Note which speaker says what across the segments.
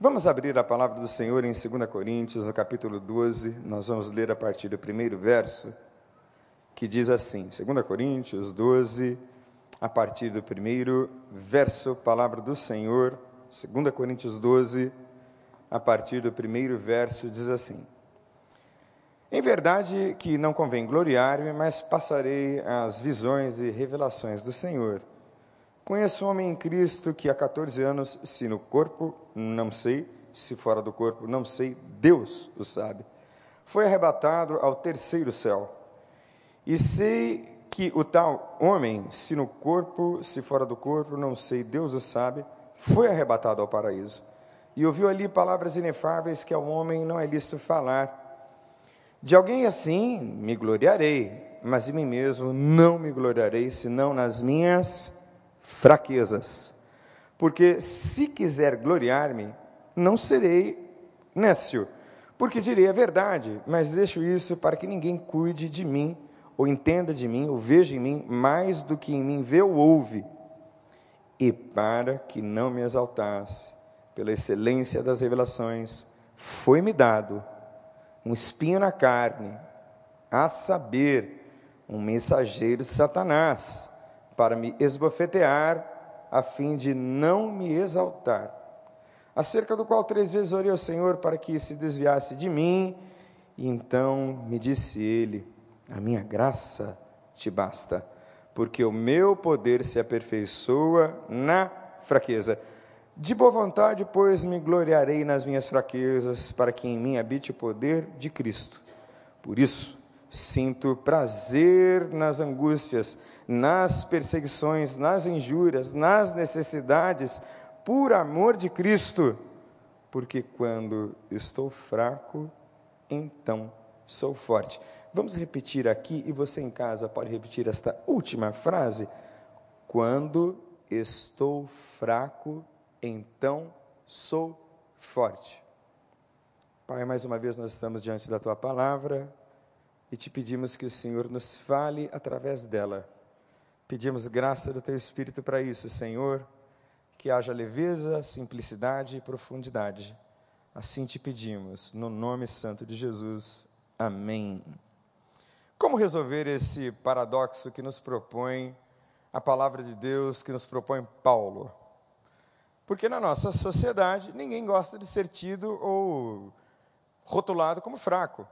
Speaker 1: Vamos abrir a palavra do Senhor em 2 Coríntios, no capítulo 12, nós vamos ler a partir do primeiro verso, que diz assim: 2 Coríntios 12, a partir do primeiro verso, palavra do Senhor, 2 Coríntios 12, a partir do primeiro verso, diz assim: Em verdade que não convém gloriar-me, mas passarei as visões e revelações do Senhor. Conheço um homem em Cristo que há 14 anos, se no corpo, não sei, se fora do corpo, não sei, Deus o sabe. Foi arrebatado ao terceiro céu. E sei que o tal homem, se no corpo, se fora do corpo, não sei, Deus o sabe, foi arrebatado ao paraíso. E ouviu ali palavras inefáveis que ao homem não é lícito falar. De alguém assim me gloriarei, mas de mim mesmo não me gloriarei, senão nas minhas fraquezas. Porque se quiser gloriar-me, não serei nécio, porque direi a verdade, mas deixo isso para que ninguém cuide de mim, ou entenda de mim, ou veja em mim mais do que em mim vê ou ouve, e para que não me exaltasse, pela excelência das revelações, foi-me dado um espinho na carne, a saber, um mensageiro de Satanás para me esbofetear, a fim de não me exaltar. Acerca do qual três vezes orei ao Senhor para que se desviasse de mim, e então me disse ele: A minha graça te basta, porque o meu poder se aperfeiçoa na fraqueza. De boa vontade, pois, me gloriarei nas minhas fraquezas, para que em mim habite o poder de Cristo. Por isso, sinto prazer nas angústias, nas perseguições, nas injúrias, nas necessidades, por amor de Cristo, porque quando estou fraco, então sou forte. Vamos repetir aqui e você em casa pode repetir esta última frase. Quando estou fraco, então sou forte. Pai, mais uma vez nós estamos diante da tua palavra e te pedimos que o Senhor nos fale através dela Pedimos graça do Teu Espírito para isso, Senhor, que haja leveza, simplicidade e profundidade. Assim te pedimos, no nome santo de Jesus. Amém. Como resolver esse paradoxo que nos propõe a palavra de Deus, que nos propõe Paulo? Porque na nossa sociedade ninguém gosta de ser tido ou rotulado como fraco.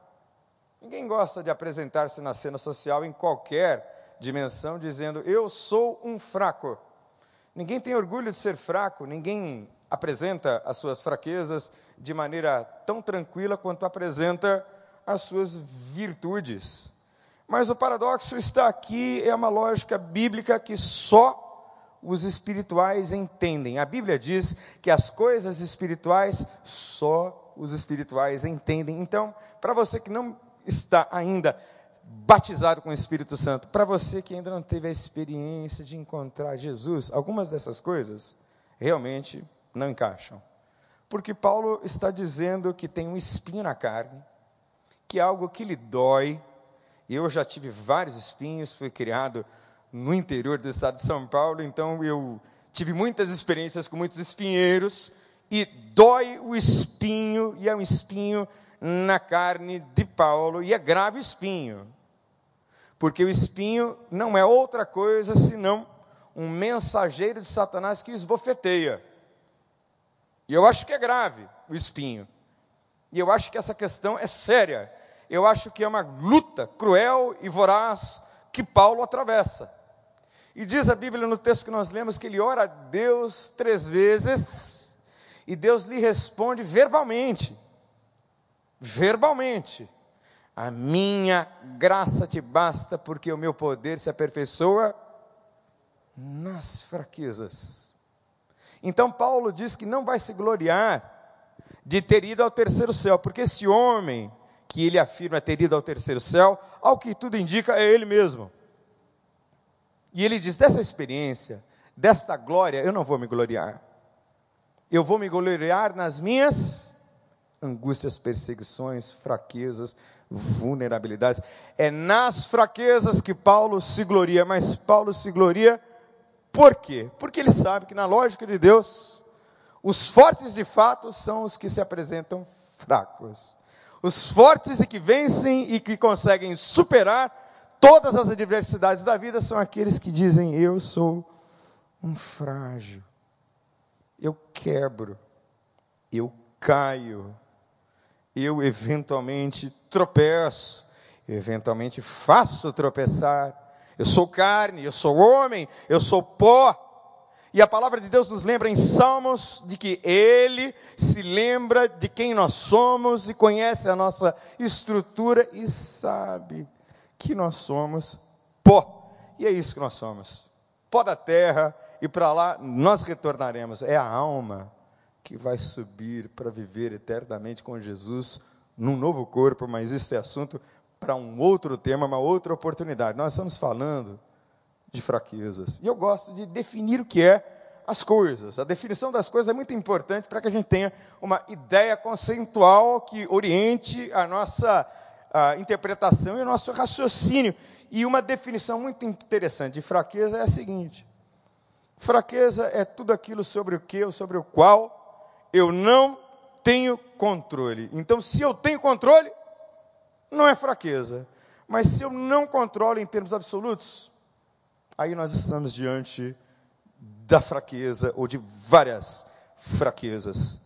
Speaker 1: Ninguém gosta de apresentar-se na cena social em qualquer dimensão, dizendo: Eu sou um fraco. Ninguém tem orgulho de ser fraco, ninguém apresenta as suas fraquezas de maneira tão tranquila quanto apresenta as suas virtudes. Mas o paradoxo está aqui, é uma lógica bíblica que só os espirituais entendem. A Bíblia diz que as coisas espirituais só os espirituais entendem. Então, para você que não está ainda batizado com o Espírito Santo. Para você que ainda não teve a experiência de encontrar Jesus, algumas dessas coisas realmente não encaixam. Porque Paulo está dizendo que tem um espinho na carne, que é algo que lhe dói. Eu já tive vários espinhos, fui criado no interior do estado de São Paulo, então eu tive muitas experiências com muitos espinheiros, e dói o espinho, e é um espinho na carne de Paulo, e é grave espinho porque o espinho não é outra coisa senão um mensageiro de Satanás que esbofeteia. E eu acho que é grave o espinho. E eu acho que essa questão é séria. Eu acho que é uma luta cruel e voraz que Paulo atravessa. E diz a Bíblia no texto que nós lemos que ele ora a Deus três vezes e Deus lhe responde verbalmente. Verbalmente. A minha graça te basta, porque o meu poder se aperfeiçoa nas fraquezas. Então, Paulo diz que não vai se gloriar de ter ido ao terceiro céu, porque esse homem que ele afirma ter ido ao terceiro céu, ao que tudo indica, é ele mesmo. E ele diz: dessa experiência, desta glória, eu não vou me gloriar. Eu vou me gloriar nas minhas angústias, perseguições, fraquezas, vulnerabilidades. É nas fraquezas que Paulo se gloria, mas Paulo se gloria por quê? Porque ele sabe que na lógica de Deus, Os fortes de fato são os que se apresentam fracos. Os fortes e que vencem e que conseguem superar todas as adversidades da vida são aqueles que dizem: Eu sou um frágil, eu quebro, eu caio, eu eventualmente tropeço, eu eventualmente faço tropeçar. Eu sou carne, eu sou homem, eu sou pó. E a palavra de Deus nos lembra em Salmos de que Ele se lembra de quem nós somos e conhece a nossa estrutura e sabe que nós somos pó. E é isso que nós somos: pó da terra, e para lá nós retornaremos. É a alma que vai subir para viver eternamente com Jesus num novo corpo, mas isso é assunto para um outro tema, uma outra oportunidade. Nós estamos falando de fraquezas. E eu gosto de definir o que é as coisas. A definição das coisas é muito importante para que a gente tenha uma ideia conceitual que oriente a nossa a interpretação e o nosso raciocínio. E uma definição muito interessante de fraqueza é a seguinte: fraqueza é tudo aquilo sobre o que ou sobre o qual eu não tenho controle. Então, se eu tenho controle, não é fraqueza. Mas se eu não controlo em termos absolutos, aí nós estamos diante da fraqueza ou de várias fraquezas.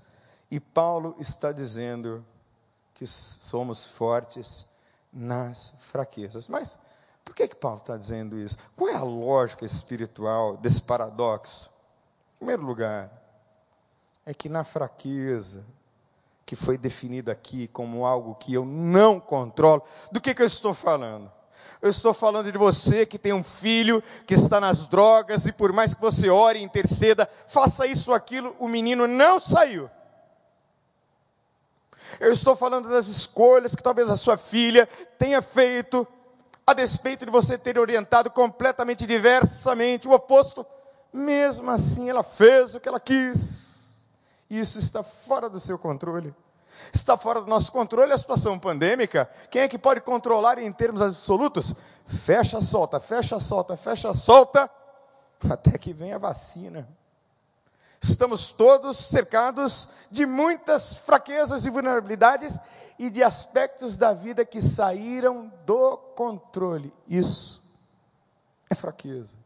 Speaker 1: E Paulo está dizendo que somos fortes nas fraquezas. Mas por que, que Paulo está dizendo isso? Qual é a lógica espiritual desse paradoxo? Em primeiro lugar, é que na fraqueza, que foi definida aqui como algo que eu não controlo, do que, que eu estou falando? Eu estou falando de você que tem um filho que está nas drogas e por mais que você ore e interceda, faça isso ou aquilo, o menino não saiu. Eu estou falando das escolhas que talvez a sua filha tenha feito, a despeito de você ter orientado completamente diversamente, o oposto. Mesmo assim, ela fez o que ela quis. Isso está fora do seu controle. Está fora do nosso controle a situação pandêmica. Quem é que pode controlar em termos absolutos? Fecha, solta, fecha, solta, fecha, solta, até que venha a vacina. Estamos todos cercados de muitas fraquezas e vulnerabilidades e de aspectos da vida que saíram do controle. Isso é fraqueza.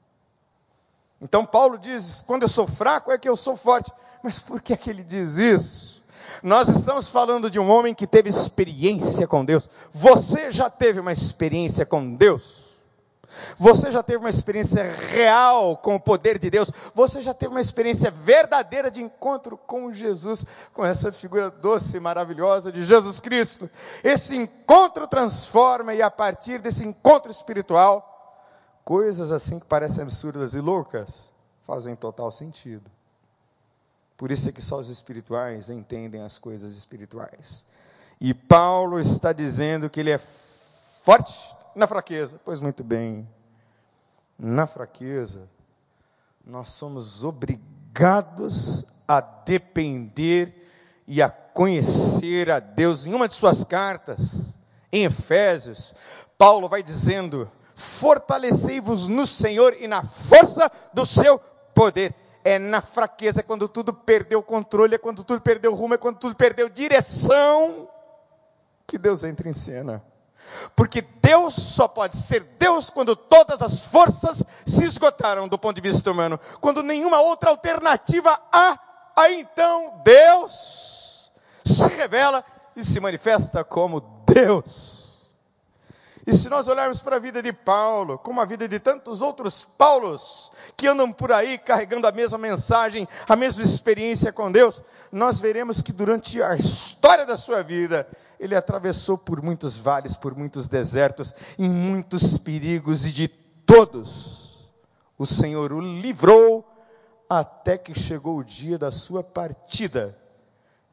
Speaker 1: Então Paulo diz: quando eu sou fraco é que eu sou forte. Mas por que, é que ele diz isso? Nós estamos falando de um homem que teve experiência com Deus. Você já teve uma experiência com Deus? Você já teve uma experiência real com o poder de Deus? Você já teve uma experiência verdadeira de encontro com Jesus, com essa figura doce e maravilhosa de Jesus Cristo? Esse encontro transforma, e a partir desse encontro espiritual, coisas assim que parecem absurdas e loucas fazem total sentido. Por isso é que só os espirituais entendem as coisas espirituais. E Paulo está dizendo que ele é forte na fraqueza. Pois muito bem, na fraqueza, nós somos obrigados a depender e a conhecer a Deus. Em uma de suas cartas, em Efésios, Paulo vai dizendo: Fortalecei-vos no Senhor e na força do seu poder. É na fraqueza, é quando tudo perdeu controle, é quando tudo perdeu rumo, é quando tudo perdeu direção, que Deus entra em cena. Porque Deus só pode ser Deus quando todas as forças se esgotaram do ponto de vista humano. Quando nenhuma outra alternativa há, aí então Deus se revela e se manifesta como Deus. E se nós olharmos para a vida de Paulo, como a vida de tantos outros Paulos, que andam por aí carregando a mesma mensagem, a mesma experiência com Deus, nós veremos que durante a história da sua vida, ele atravessou por muitos vales, por muitos desertos, em muitos perigos, e de todos o Senhor o livrou, até que chegou o dia da sua partida.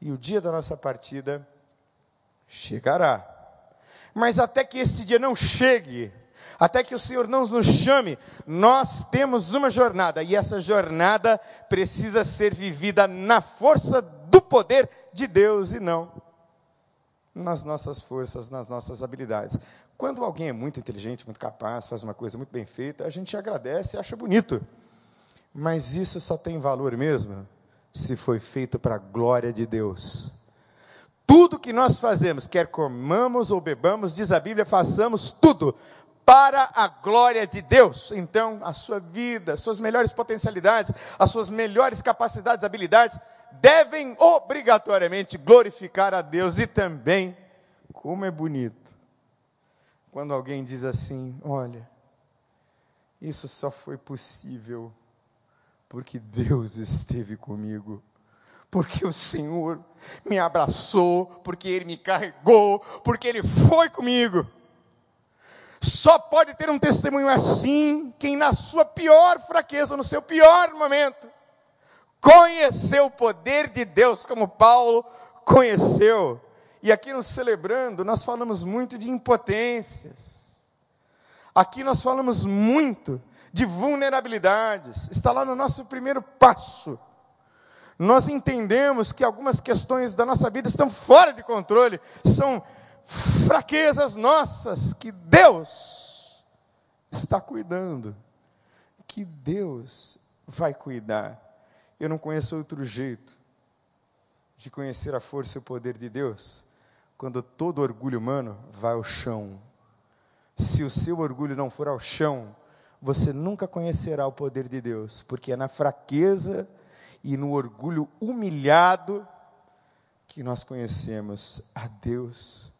Speaker 1: E o dia da nossa partida chegará. Mas até que esse dia não chegue, até que o Senhor não nos chame, nós temos uma jornada, e essa jornada precisa ser vivida na força do poder de Deus e não nas nossas forças, nas nossas habilidades. Quando alguém é muito inteligente, muito capaz, faz uma coisa muito bem feita, a gente agradece e acha bonito. Mas isso só tem valor mesmo se foi feito para a glória de Deus. Tudo que nós fazemos, quer comamos ou bebamos, diz a Bíblia, façamos tudo para a glória de Deus. Então, a sua vida, as suas melhores potencialidades, as suas melhores capacidades, habilidades, devem obrigatoriamente glorificar a Deus e também, como é bonito, quando alguém diz assim: olha, isso só foi possível porque Deus esteve comigo porque o Senhor me abraçou, porque Ele me carregou, porque Ele foi comigo. Só pode ter um testemunho assim quem, na sua pior fraqueza, no seu pior momento, conheceu o poder de Deus, como Paulo conheceu. E aqui nos celebrando, nós falamos muito de impotências. Aqui nós falamos muito de vulnerabilidades. Está lá no nosso primeiro passo nós entendemos que algumas questões da nossa vida estão fora de controle, são fraquezas nossas que Deus está cuidando, que Deus vai cuidar. Eu não conheço outro jeito de conhecer a força e o poder de Deus quando todo orgulho humano vai ao chão. Se o seu orgulho não for ao chão, você nunca conhecerá o poder de Deus, porque é na fraqueza e no orgulho humilhado que nós conhecemos a Deus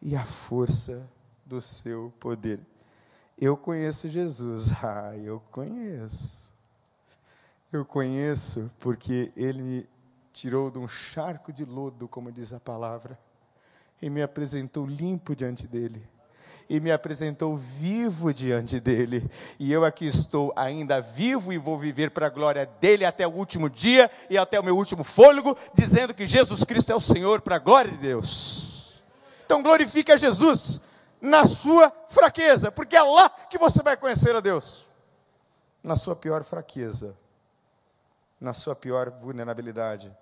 Speaker 1: e a força do seu poder. Eu conheço Jesus, ah, eu conheço. Eu conheço porque ele me tirou de um charco de lodo, como diz a palavra, e me apresentou limpo diante dele e me apresentou vivo diante dele. E eu aqui estou ainda vivo e vou viver para a glória dele até o último dia e até o meu último fôlego, dizendo que Jesus Cristo é o Senhor para a glória de Deus. Então glorifique a Jesus na sua fraqueza, porque é lá que você vai conhecer a Deus. Na sua pior fraqueza, na sua pior vulnerabilidade,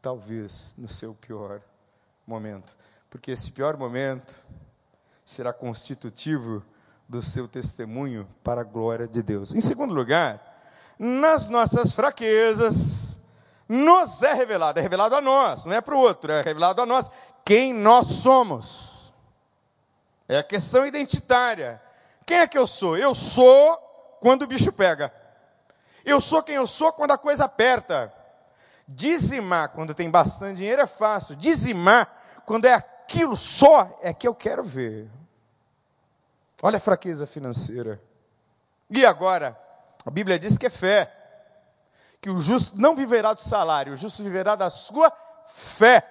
Speaker 1: talvez no seu pior momento. Porque esse pior momento será constitutivo do seu testemunho para a glória de Deus. Em segundo lugar, nas nossas fraquezas, nos é revelado, é revelado a nós, não é para o outro, é revelado a nós quem nós somos. É a questão identitária. Quem é que eu sou? Eu sou quando o bicho pega. Eu sou quem eu sou quando a coisa aperta. Dizimar quando tem bastante dinheiro é fácil. Dizimar quando é aquilo só é que eu quero ver. Olha a fraqueza financeira. E agora? A Bíblia diz que é fé. Que o justo não viverá do salário, o justo viverá da sua fé.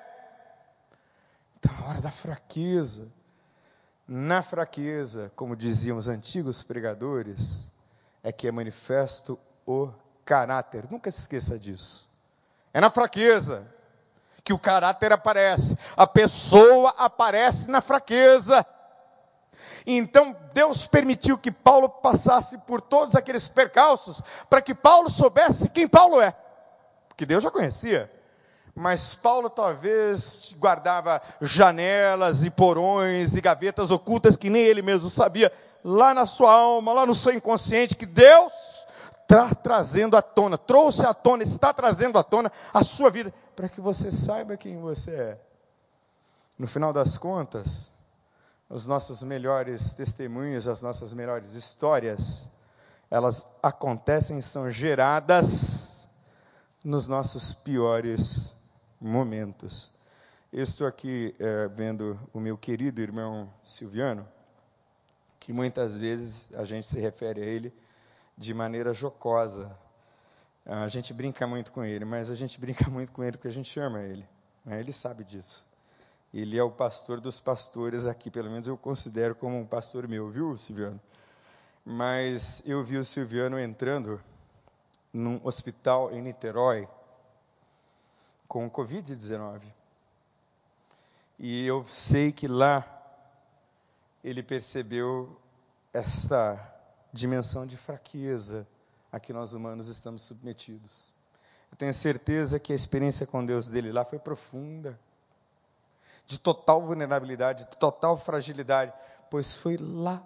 Speaker 1: Então, a hora da fraqueza. Na fraqueza, como diziam os antigos pregadores, é que é manifesto o caráter. Nunca se esqueça disso. É na fraqueza que o caráter aparece. A pessoa aparece na fraqueza. Então Deus permitiu que Paulo passasse por todos aqueles percalços para que Paulo soubesse quem Paulo é. Porque Deus já conhecia. Mas Paulo talvez guardava janelas e porões e gavetas ocultas que nem ele mesmo sabia, lá na sua alma, lá no seu inconsciente, que Deus está trazendo à tona, trouxe à tona, está trazendo à tona a sua vida, para que você saiba quem você é. No final das contas, os nossos melhores testemunhos, as nossas melhores histórias, elas acontecem, são geradas nos nossos piores momentos. Eu estou aqui é, vendo o meu querido irmão Silviano, que muitas vezes a gente se refere a ele de maneira jocosa. A gente brinca muito com ele, mas a gente brinca muito com ele porque a gente ama ele. Né? Ele sabe disso. Ele é o pastor dos pastores aqui, pelo menos eu considero como um pastor meu, viu, Silviano? Mas eu vi o Silviano entrando num hospital em Niterói com Covid-19. E eu sei que lá ele percebeu esta dimensão de fraqueza a que nós humanos estamos submetidos. Eu tenho certeza que a experiência com Deus dele lá foi profunda de total vulnerabilidade, de total fragilidade, pois foi lá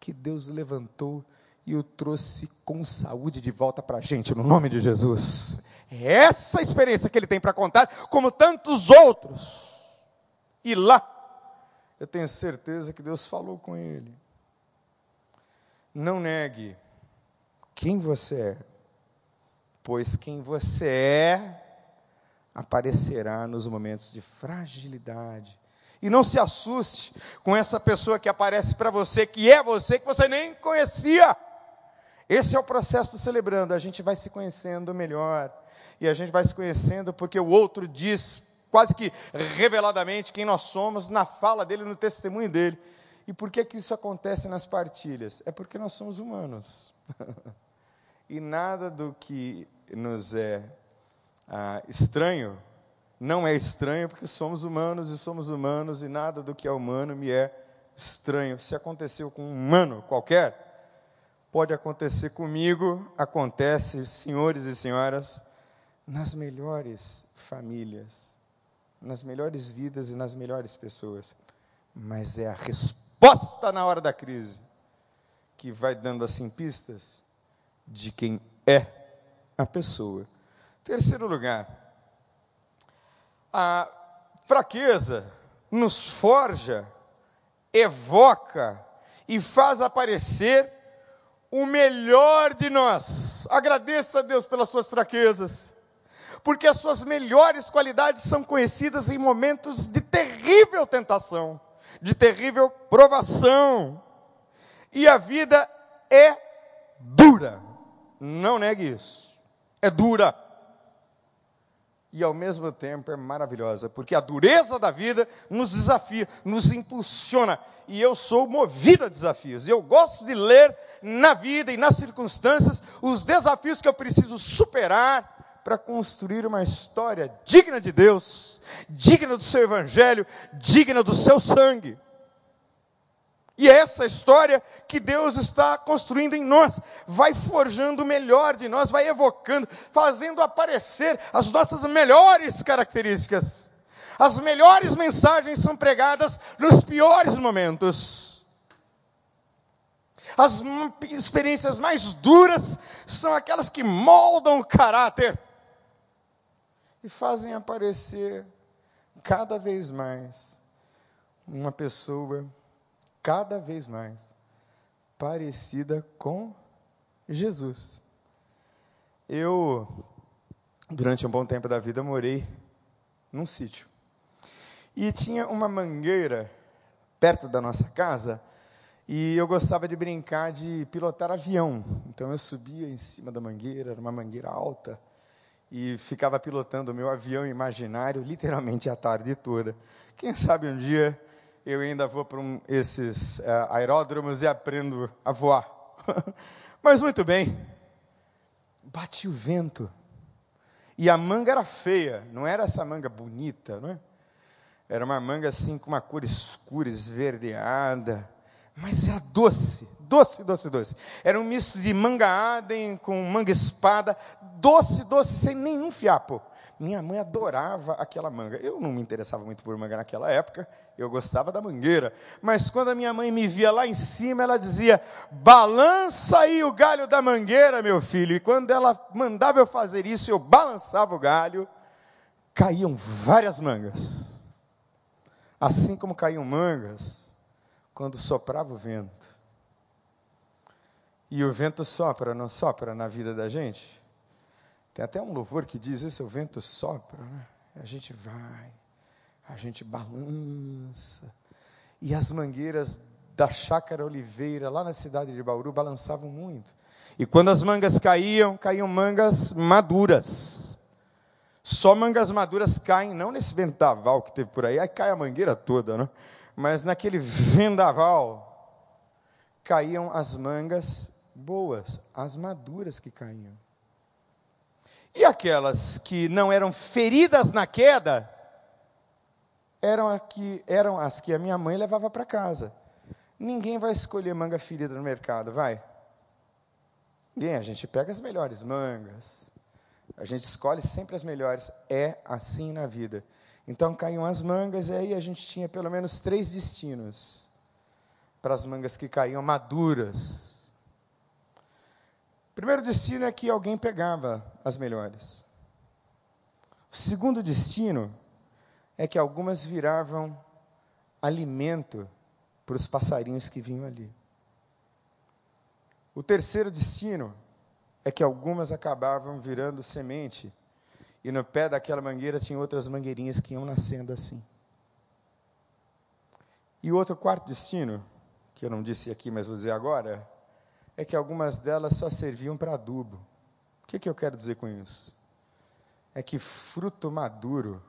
Speaker 1: que Deus levantou e o trouxe com saúde de volta para a gente, no nome de Jesus. É essa experiência que ele tem para contar, como tantos outros. E lá, eu tenho certeza que Deus falou com ele. Não negue quem você é, pois quem você é aparecerá nos momentos de fragilidade. E não se assuste com essa pessoa que aparece para você, que é você, que você nem conhecia. Esse é o processo do celebrando. A gente vai se conhecendo melhor. E a gente vai se conhecendo porque o outro diz, quase que reveladamente, quem nós somos, na fala dele, no testemunho dele. E por que, que isso acontece nas partilhas? É porque nós somos humanos. e nada do que nos é ah, estranho não é estranho porque somos humanos e somos humanos e nada do que é humano me é estranho. Se aconteceu com um humano qualquer, pode acontecer comigo, acontece, senhores e senhoras, nas melhores famílias, nas melhores vidas e nas melhores pessoas. Mas é a resposta na hora da crise que vai dando assim pistas de quem é a pessoa. Terceiro lugar, a fraqueza nos forja, evoca e faz aparecer o melhor de nós. Agradeça a Deus pelas suas fraquezas, porque as suas melhores qualidades são conhecidas em momentos de terrível tentação, de terrível provação. E a vida é dura. Não negue isso. É dura. E ao mesmo tempo é maravilhosa, porque a dureza da vida nos desafia, nos impulsiona. E eu sou movido a desafios. Eu gosto de ler na vida e nas circunstâncias os desafios que eu preciso superar para construir uma história digna de Deus, digna do seu evangelho, digna do seu sangue. E é essa história que Deus está construindo em nós, vai forjando o melhor de nós, vai evocando, fazendo aparecer as nossas melhores características. As melhores mensagens são pregadas nos piores momentos. As experiências mais duras são aquelas que moldam o caráter e fazem aparecer cada vez mais uma pessoa cada vez mais parecida com Jesus. Eu, durante um bom tempo da vida, morei num sítio. E tinha uma mangueira perto da nossa casa, e eu gostava de brincar de pilotar avião. Então eu subia em cima da mangueira, era uma mangueira alta, e ficava pilotando o meu avião imaginário literalmente a tarde toda. Quem sabe um dia eu ainda vou para um, esses uh, aeródromos e aprendo a voar. Mas muito bem, bati o vento. E a manga era feia, não era essa manga bonita, não é? Era uma manga assim com uma cor escura, esverdeada, mas era doce, doce, doce, doce. Era um misto de manga adem com manga espada, doce, doce, sem nenhum fiapo. Minha mãe adorava aquela manga. Eu não me interessava muito por manga naquela época, eu gostava da mangueira. Mas quando a minha mãe me via lá em cima, ela dizia: balança aí o galho da mangueira, meu filho. E quando ela mandava eu fazer isso, eu balançava o galho, caíam várias mangas. Assim como caíam mangas quando soprava o vento. E o vento sopra, não sopra na vida da gente? Tem até um louvor que diz: Esse é o vento sopra, né? a gente vai, a gente balança. E as mangueiras da chácara Oliveira, lá na cidade de Bauru, balançavam muito. E quando as mangas caíam, caíam mangas maduras. Só mangas maduras caem, não nesse vendaval que teve por aí, aí cai a mangueira toda, né? Mas naquele vendaval caíam as mangas boas, as maduras que caíam. E aquelas que não eram feridas na queda, eram, aqui, eram as que a minha mãe levava para casa. Ninguém vai escolher manga ferida no mercado, vai? Ninguém, a gente pega as melhores mangas. A gente escolhe sempre as melhores. É assim na vida. Então caíam as mangas e aí a gente tinha pelo menos três destinos para as mangas que caíam maduras. Primeiro destino é que alguém pegava as melhores. O segundo destino é que algumas viravam alimento para os passarinhos que vinham ali. O terceiro destino é que algumas acabavam virando semente, e no pé daquela mangueira tinha outras mangueirinhas que iam nascendo assim. E o outro quarto destino, que eu não disse aqui, mas vou dizer agora, é que algumas delas só serviam para adubo. O que, que eu quero dizer com isso? É que fruto maduro,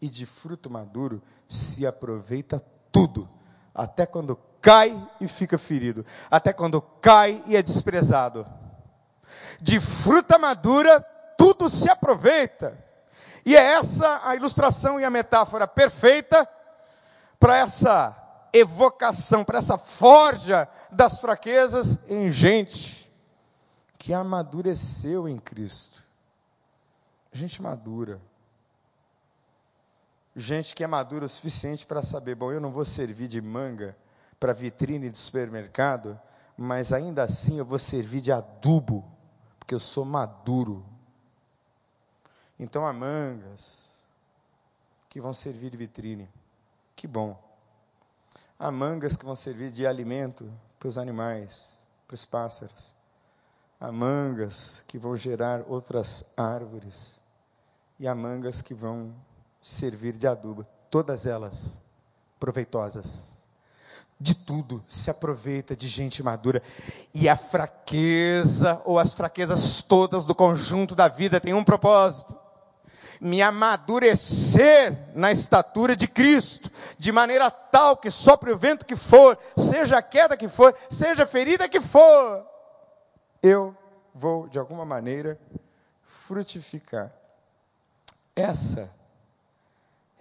Speaker 1: e de fruto maduro se aproveita tudo, até quando cai e fica ferido, até quando cai e é desprezado. De fruta madura, tudo se aproveita. E é essa a ilustração e a metáfora perfeita para essa evocação, para essa forja das fraquezas em gente que amadureceu em Cristo. Gente madura. Gente que é madura o suficiente para saber, bom, eu não vou servir de manga para vitrine de supermercado, mas ainda assim eu vou servir de adubo, porque eu sou maduro. Então há mangas que vão servir de vitrine. Que bom. Há mangas que vão servir de alimento para os animais, para os pássaros. Há mangas que vão gerar outras árvores. E há mangas que vão servir de adubo. Todas elas proveitosas. De tudo se aproveita de gente madura. E a fraqueza, ou as fraquezas todas do conjunto da vida, tem um propósito me amadurecer na estatura de Cristo, de maneira tal que sopre o vento que for, seja a queda que for, seja a ferida que for, eu vou, de alguma maneira, frutificar. Essa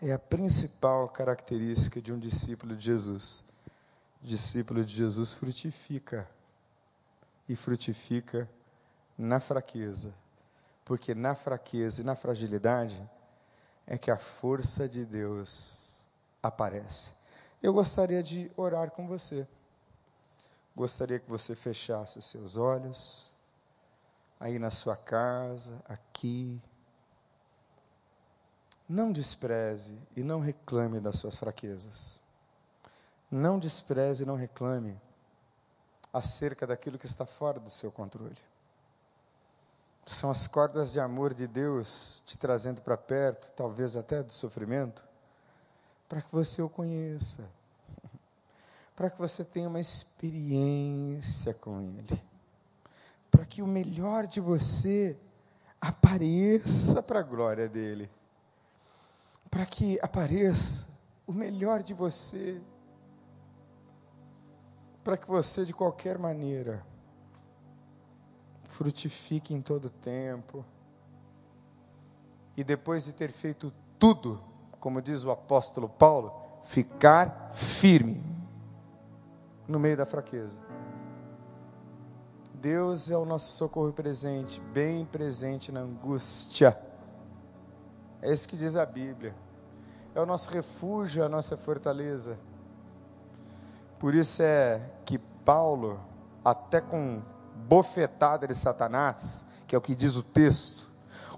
Speaker 1: é a principal característica de um discípulo de Jesus. O discípulo de Jesus frutifica. E frutifica na fraqueza. Porque na fraqueza e na fragilidade é que a força de Deus aparece. Eu gostaria de orar com você. Gostaria que você fechasse os seus olhos, aí na sua casa, aqui, não despreze e não reclame das suas fraquezas. Não despreze e não reclame acerca daquilo que está fora do seu controle. São as cordas de amor de Deus te trazendo para perto, talvez até do sofrimento, para que você o conheça, para que você tenha uma experiência com Ele, para que o melhor de você apareça para a glória dEle. Para que apareça o melhor de você, para que você, de qualquer maneira, frutifique em todo tempo, e depois de ter feito tudo, como diz o apóstolo Paulo, ficar firme no meio da fraqueza. Deus é o nosso socorro presente, bem presente na angústia. É isso que diz a Bíblia é o nosso refúgio, a nossa fortaleza. Por isso é que Paulo, até com bofetada de Satanás, que é o que diz o texto,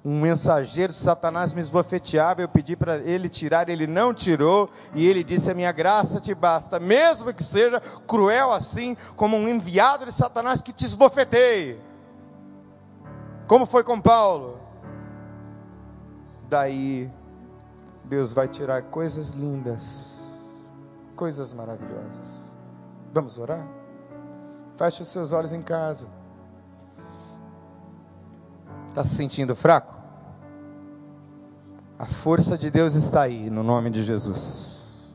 Speaker 1: um mensageiro de Satanás me esbofeteava, eu pedi para ele tirar, ele não tirou, e ele disse: A minha graça te basta, mesmo que seja cruel assim, como um enviado de Satanás que te esbofeteie. Como foi com Paulo? Daí Deus vai tirar coisas lindas, coisas maravilhosas. Vamos orar? Feche os seus olhos em casa. Está se sentindo fraco? A força de Deus está aí, no nome de Jesus.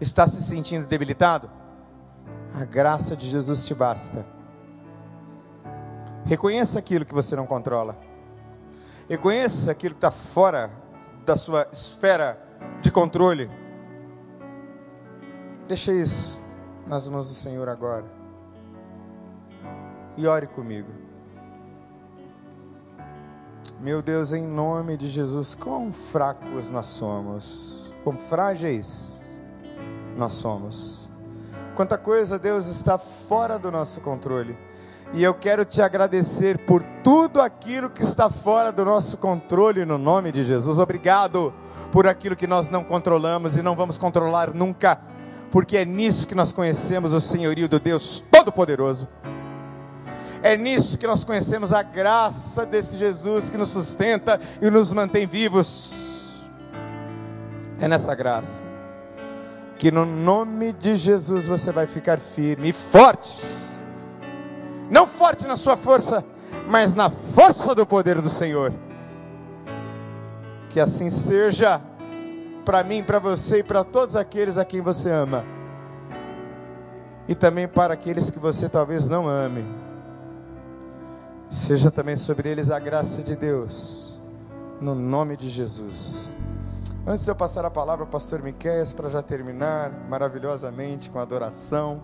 Speaker 1: Está se sentindo debilitado? A graça de Jesus te basta. Reconheça aquilo que você não controla. Reconheça aquilo que está fora da sua esfera de controle. Deixa isso nas mãos do Senhor agora. E ore comigo. Meu Deus, em nome de Jesus, quão fracos nós somos, quão frágeis nós somos. Quanta coisa, Deus, está fora do nosso controle. E eu quero te agradecer por tudo aquilo que está fora do nosso controle, no nome de Jesus. Obrigado por aquilo que nós não controlamos e não vamos controlar nunca, porque é nisso que nós conhecemos o senhorio do Deus Todo-Poderoso. É nisso que nós conhecemos a graça desse Jesus que nos sustenta e nos mantém vivos. É nessa graça que no nome de Jesus você vai ficar firme e forte não forte na sua força, mas na força do poder do Senhor. Que assim seja para mim, para você e para todos aqueles a quem você ama. E também para aqueles que você talvez não ame. Seja também sobre eles a graça de Deus, no nome de Jesus. Antes de eu passar a palavra ao pastor Miqueias para já terminar maravilhosamente com adoração.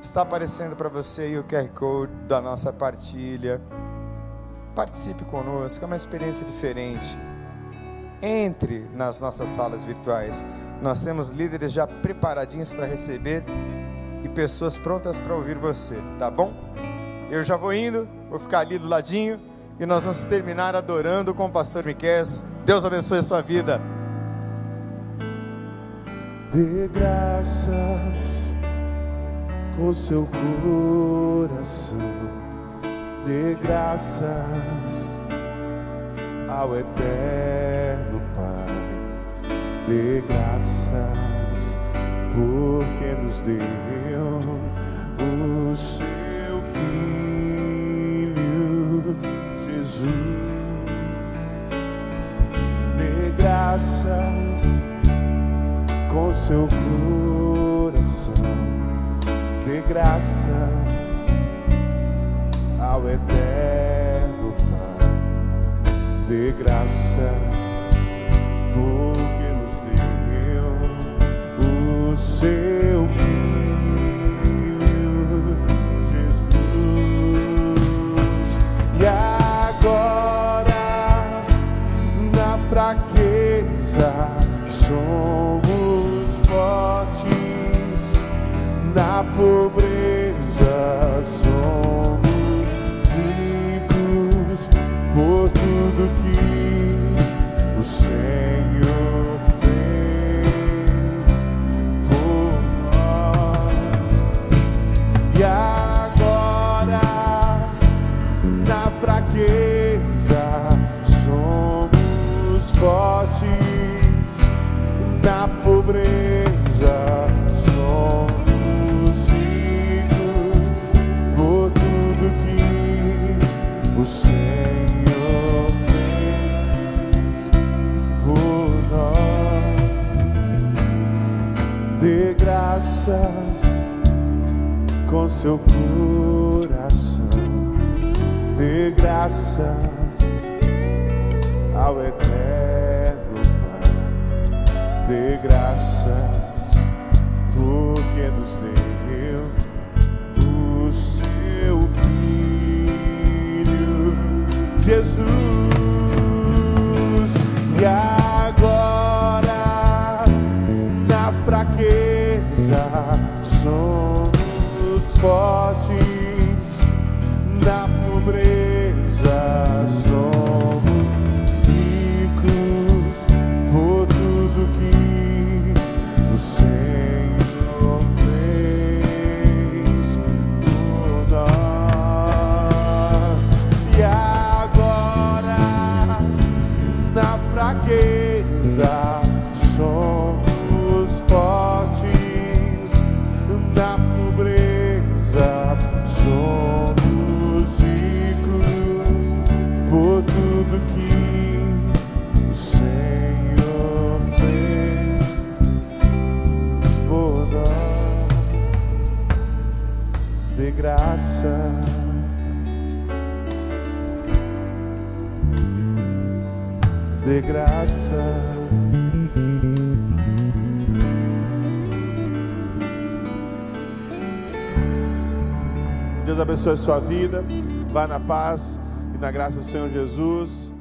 Speaker 1: Está aparecendo para você aí o QR Code da nossa partilha. Participe conosco, é uma experiência diferente. Entre nas nossas salas virtuais. Nós temos líderes já preparadinhos para receber e pessoas prontas para ouvir você, tá bom? Eu já vou indo, vou ficar ali do ladinho e nós vamos terminar adorando com o pastor Miquel. Deus abençoe a sua vida.
Speaker 2: Dê graças com seu coração. Dê graças ao Eterno Pai. Dê graças porque nos deu o seu Filho Jesus. Dê graças com seu coração dê graças ao eterno dê graças porque nos deu o seu Filho Jesus. E agora na fraqueza somos fortes na pobreza na pobreza o Senhor fez por nós. Dê graças com seu coração, dê graças ao dê graças porque nos deu o seu Filho. Jesus. E agora, na fraqueza, somos fortes, abençoe a sua vida. Vá na paz e na graça do Senhor Jesus.